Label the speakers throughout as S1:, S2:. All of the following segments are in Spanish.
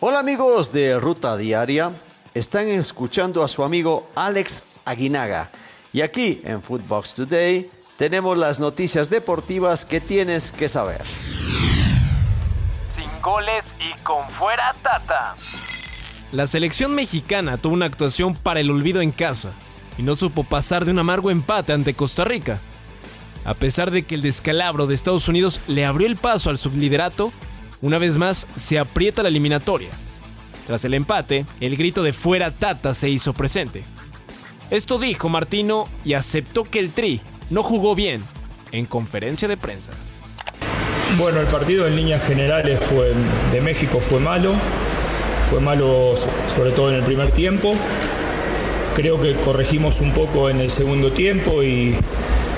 S1: Hola amigos de Ruta Diaria, están escuchando a su amigo Alex Aguinaga y aquí en Footbox Today tenemos las noticias deportivas que tienes que saber.
S2: Sin goles y con fuera Tata.
S3: La selección mexicana tuvo una actuación para el olvido en casa y no supo pasar de un amargo empate ante Costa Rica. A pesar de que el descalabro de Estados Unidos le abrió el paso al subliderato, una vez más se aprieta la eliminatoria. Tras el empate, el grito de fuera Tata se hizo presente. Esto dijo Martino y aceptó que el Tri no jugó bien en conferencia de prensa.
S4: Bueno, el partido en líneas generales fue, de México fue malo, fue malo sobre todo en el primer tiempo. Creo que corregimos un poco en el segundo tiempo y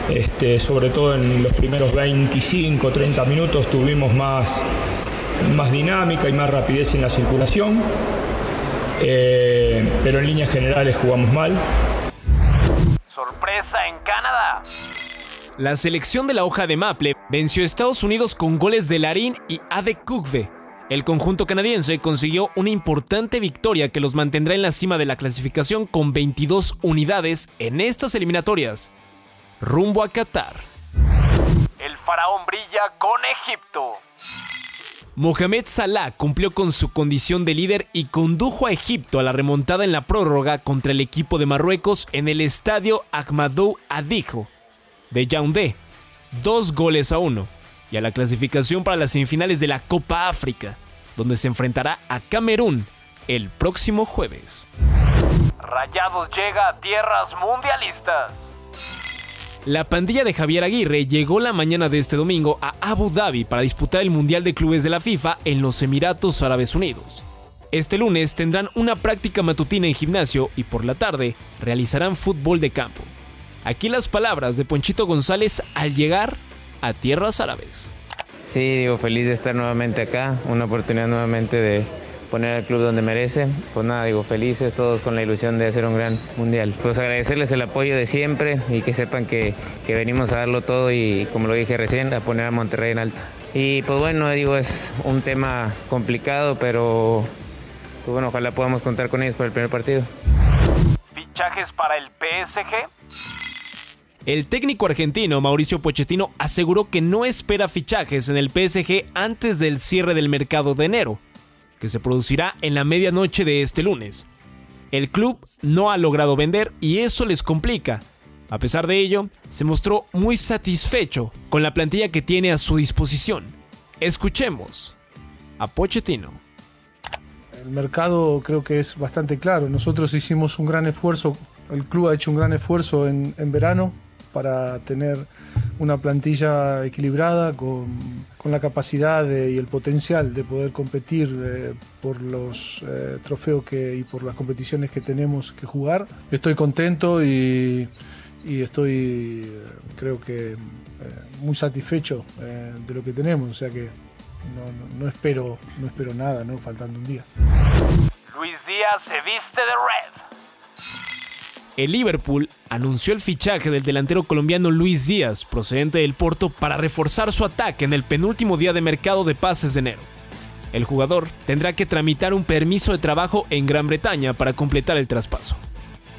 S4: este, sobre todo en los primeros 25, 30 minutos tuvimos más, más dinámica y más rapidez en la circulación. Eh, pero en líneas generales jugamos mal.
S2: Sorpresa en Canadá.
S3: La selección de la hoja de Maple venció a Estados Unidos con goles de Larín y Ade Kugve. El conjunto canadiense consiguió una importante victoria que los mantendrá en la cima de la clasificación con 22 unidades en estas eliminatorias. Rumbo a Qatar.
S2: El faraón brilla con Egipto.
S3: Mohamed Salah cumplió con su condición de líder y condujo a Egipto a la remontada en la prórroga contra el equipo de Marruecos en el estadio Ahmadou Adijo de Yaoundé, dos goles a uno, y a la clasificación para las semifinales de la Copa África, donde se enfrentará a Camerún el próximo jueves.
S2: Rayados llega a tierras mundialistas.
S3: La pandilla de Javier Aguirre llegó la mañana de este domingo a Abu Dhabi para disputar el Mundial de Clubes de la FIFA en los Emiratos Árabes Unidos. Este lunes tendrán una práctica matutina en gimnasio y por la tarde realizarán fútbol de campo. Aquí las palabras de Ponchito González al llegar a tierras árabes.
S5: Sí, digo, feliz de estar nuevamente acá, una oportunidad nuevamente de poner al club donde merece. Pues nada, digo, felices todos con la ilusión de hacer un gran mundial. Pues agradecerles el apoyo de siempre y que sepan que, que venimos a darlo todo y, como lo dije recién, a poner a Monterrey en alto. Y pues bueno, digo, es un tema complicado, pero pues bueno, ojalá podamos contar con ellos para el primer partido.
S2: Fichajes para el PSG.
S3: El técnico argentino Mauricio Pochettino aseguró que no espera fichajes en el PSG antes del cierre del mercado de enero, que se producirá en la medianoche de este lunes. El club no ha logrado vender y eso les complica. A pesar de ello, se mostró muy satisfecho con la plantilla que tiene a su disposición. Escuchemos a Pochettino.
S6: El mercado creo que es bastante claro. Nosotros hicimos un gran esfuerzo, el club ha hecho un gran esfuerzo en, en verano para tener una plantilla equilibrada con, con la capacidad y el potencial de poder competir eh, por los eh, trofeos que, y por las competiciones que tenemos que jugar. Estoy contento y, y estoy, eh, creo que, muy satisfecho de lo que tenemos, o sea que no, no, no, espero, no espero nada, ¿no? faltando un día.
S2: Luis Díaz se viste de red.
S3: El Liverpool anunció el fichaje del delantero colombiano Luis Díaz, procedente del Porto, para reforzar su ataque en el penúltimo día de mercado de pases de enero. El jugador tendrá que tramitar un permiso de trabajo en Gran Bretaña para completar el traspaso.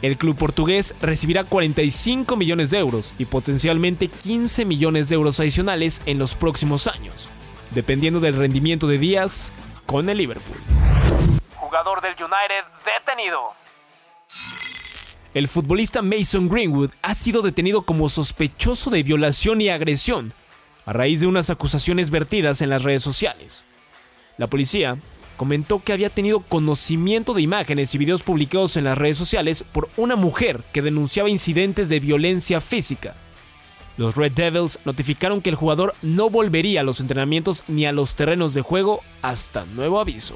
S3: El club portugués recibirá 45 millones de euros y potencialmente 15 millones de euros adicionales en los próximos años, dependiendo del rendimiento de Díaz con el Liverpool.
S2: Jugador del United detenido.
S3: El futbolista Mason Greenwood ha sido detenido como sospechoso de violación y agresión a raíz de unas acusaciones vertidas en las redes sociales. La policía comentó que había tenido conocimiento de imágenes y videos publicados en las redes sociales por una mujer que denunciaba incidentes de violencia física. Los Red Devils notificaron que el jugador no volvería a los entrenamientos ni a los terrenos de juego hasta nuevo aviso.